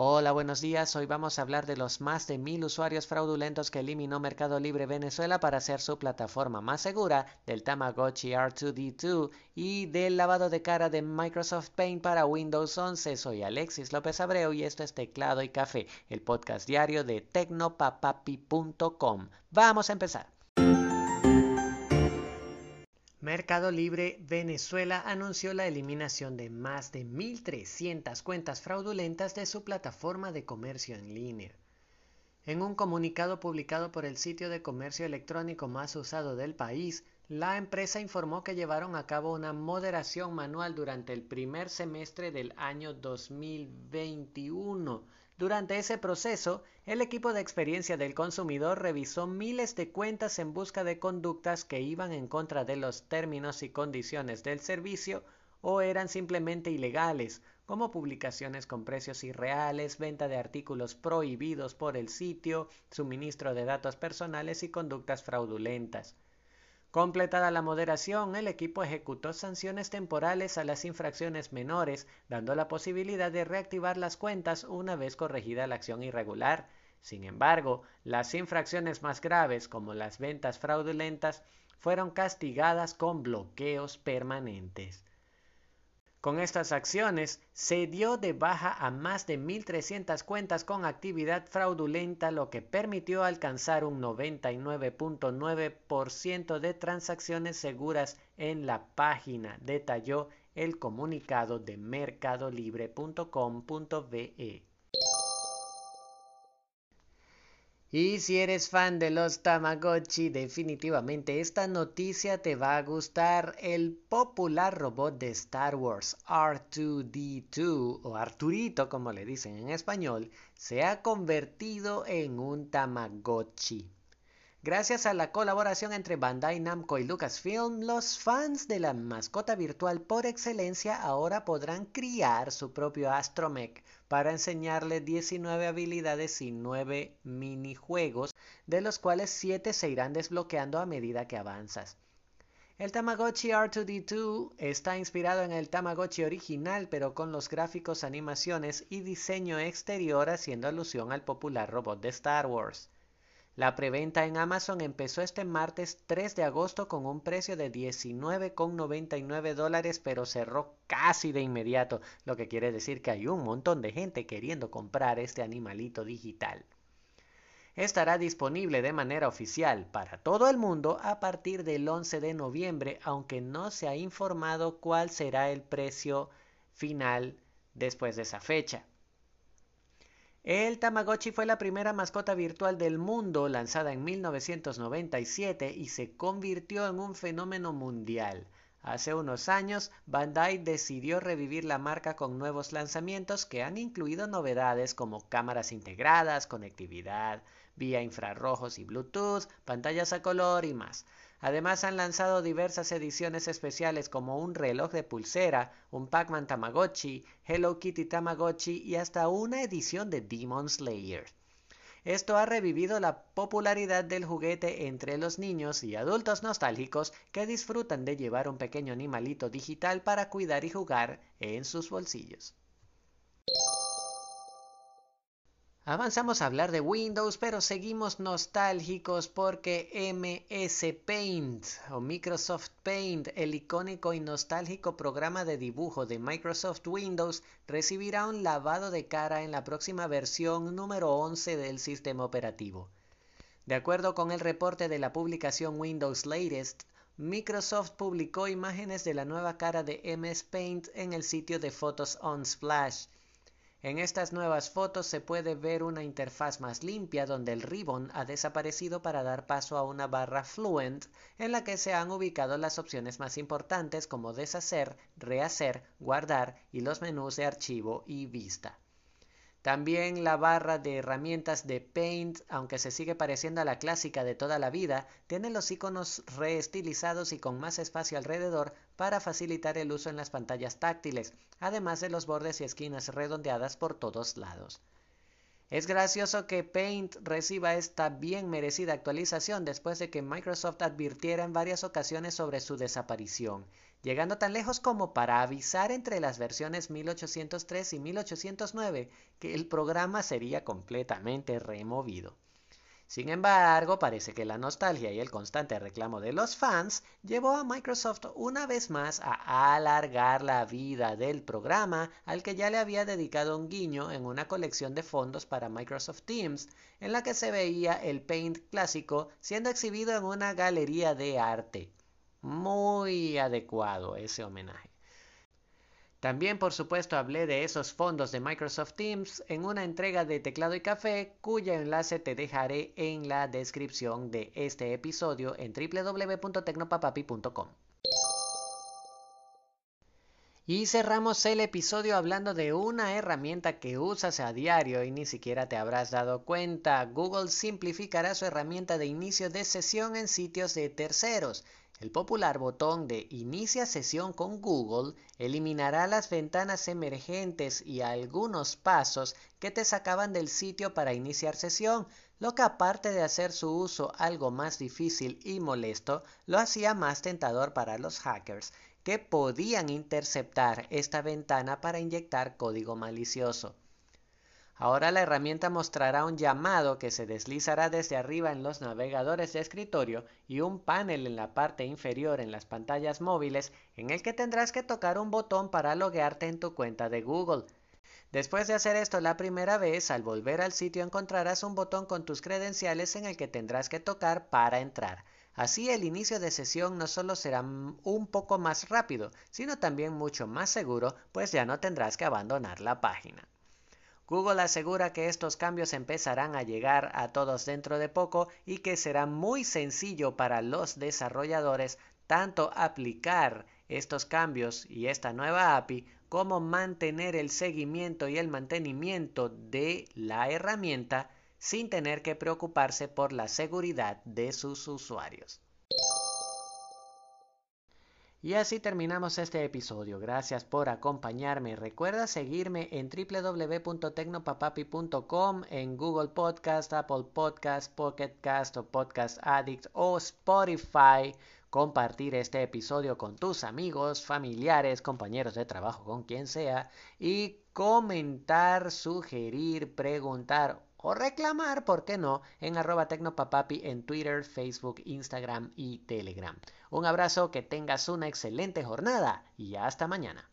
Hola, buenos días. Hoy vamos a hablar de los más de mil usuarios fraudulentos que eliminó Mercado Libre Venezuela para hacer su plataforma más segura, del Tamagotchi R2D2 y del lavado de cara de Microsoft Paint para Windows 11. Soy Alexis López Abreu y esto es Teclado y Café, el podcast diario de tecnopapapi.com. Vamos a empezar. Mercado Libre Venezuela anunció la eliminación de más de 1.300 cuentas fraudulentas de su plataforma de comercio en línea. En un comunicado publicado por el sitio de comercio electrónico más usado del país, la empresa informó que llevaron a cabo una moderación manual durante el primer semestre del año 2021 durante ese proceso, el equipo de experiencia del consumidor revisó miles de cuentas en busca de conductas que iban en contra de los términos y condiciones del servicio o eran simplemente ilegales, como publicaciones con precios irreales, venta de artículos prohibidos por el sitio, suministro de datos personales y conductas fraudulentas. Completada la moderación, el equipo ejecutó sanciones temporales a las infracciones menores, dando la posibilidad de reactivar las cuentas una vez corregida la acción irregular. Sin embargo, las infracciones más graves, como las ventas fraudulentas, fueron castigadas con bloqueos permanentes. Con estas acciones se dio de baja a más de 1.300 cuentas con actividad fraudulenta, lo que permitió alcanzar un 99.9% de transacciones seguras en la página, detalló el comunicado de mercadolibre.com.be. Y si eres fan de los Tamagotchi, definitivamente esta noticia te va a gustar. El popular robot de Star Wars, R2D2, o Arturito como le dicen en español, se ha convertido en un Tamagotchi. Gracias a la colaboración entre Bandai Namco y Lucasfilm, los fans de la mascota virtual por excelencia ahora podrán criar su propio astromech para enseñarle 19 habilidades y 9 minijuegos, de los cuales 7 se irán desbloqueando a medida que avanzas. El Tamagotchi R2D2 está inspirado en el Tamagotchi original, pero con los gráficos, animaciones y diseño exterior haciendo alusión al popular robot de Star Wars. La preventa en Amazon empezó este martes 3 de agosto con un precio de 19,99 dólares, pero cerró casi de inmediato, lo que quiere decir que hay un montón de gente queriendo comprar este animalito digital. Estará disponible de manera oficial para todo el mundo a partir del 11 de noviembre, aunque no se ha informado cuál será el precio final después de esa fecha. El Tamagotchi fue la primera mascota virtual del mundo lanzada en 1997 y se convirtió en un fenómeno mundial. Hace unos años, Bandai decidió revivir la marca con nuevos lanzamientos que han incluido novedades como cámaras integradas, conectividad, vía infrarrojos y Bluetooth, pantallas a color y más. Además han lanzado diversas ediciones especiales como un reloj de pulsera, un Pac-Man Tamagotchi, Hello Kitty Tamagotchi y hasta una edición de Demon Slayer. Esto ha revivido la popularidad del juguete entre los niños y adultos nostálgicos que disfrutan de llevar un pequeño animalito digital para cuidar y jugar en sus bolsillos. Avanzamos a hablar de Windows, pero seguimos nostálgicos porque MS Paint o Microsoft Paint, el icónico y nostálgico programa de dibujo de Microsoft Windows, recibirá un lavado de cara en la próxima versión número 11 del sistema operativo. De acuerdo con el reporte de la publicación Windows Latest, Microsoft publicó imágenes de la nueva cara de MS Paint en el sitio de fotos Unsplash en estas nuevas fotos se puede ver una interfaz más limpia donde el ribbon ha desaparecido para dar paso a una barra Fluent en la que se han ubicado las opciones más importantes como deshacer, rehacer, guardar y los menús de archivo y vista. También la barra de herramientas de Paint, aunque se sigue pareciendo a la clásica de toda la vida, tiene los iconos reestilizados y con más espacio alrededor para facilitar el uso en las pantallas táctiles, además de los bordes y esquinas redondeadas por todos lados. Es gracioso que Paint reciba esta bien merecida actualización después de que Microsoft advirtiera en varias ocasiones sobre su desaparición. llegando tan lejos como para avisar entre las versiones 1803 y 1809 que el programa sería completamente removido. Sin embargo, parece que la nostalgia y el constante reclamo de los fans llevó a Microsoft una vez más a alargar la vida del programa al que ya le había dedicado un guiño en una colección de fondos para Microsoft Teams, en la que se veía el Paint clásico siendo exhibido en una galería de arte. Muy adecuado ese homenaje. También, por supuesto, hablé de esos fondos de Microsoft Teams en una entrega de Teclado y Café, cuyo enlace te dejaré en la descripción de este episodio en www.tecnopapapi.com. Y cerramos el episodio hablando de una herramienta que usas a diario y ni siquiera te habrás dado cuenta. Google simplificará su herramienta de inicio de sesión en sitios de terceros. El popular botón de Inicia sesión con Google eliminará las ventanas emergentes y algunos pasos que te sacaban del sitio para iniciar sesión, lo que aparte de hacer su uso algo más difícil y molesto, lo hacía más tentador para los hackers, que podían interceptar esta ventana para inyectar código malicioso. Ahora la herramienta mostrará un llamado que se deslizará desde arriba en los navegadores de escritorio y un panel en la parte inferior en las pantallas móviles en el que tendrás que tocar un botón para loguearte en tu cuenta de Google. Después de hacer esto la primera vez, al volver al sitio encontrarás un botón con tus credenciales en el que tendrás que tocar para entrar. Así el inicio de sesión no solo será un poco más rápido, sino también mucho más seguro, pues ya no tendrás que abandonar la página. Google asegura que estos cambios empezarán a llegar a todos dentro de poco y que será muy sencillo para los desarrolladores tanto aplicar estos cambios y esta nueva API como mantener el seguimiento y el mantenimiento de la herramienta sin tener que preocuparse por la seguridad de sus usuarios. Y así terminamos este episodio. Gracias por acompañarme. Recuerda seguirme en www.tecnopapapi.com, en Google Podcast, Apple Podcast, Pocket Cast o Podcast Addict o Spotify. Compartir este episodio con tus amigos, familiares, compañeros de trabajo, con quien sea. Y comentar, sugerir, preguntar o reclamar, ¿por qué no?, en arroba tecnopapapi en Twitter, Facebook, Instagram y Telegram. Un abrazo, que tengas una excelente jornada y hasta mañana.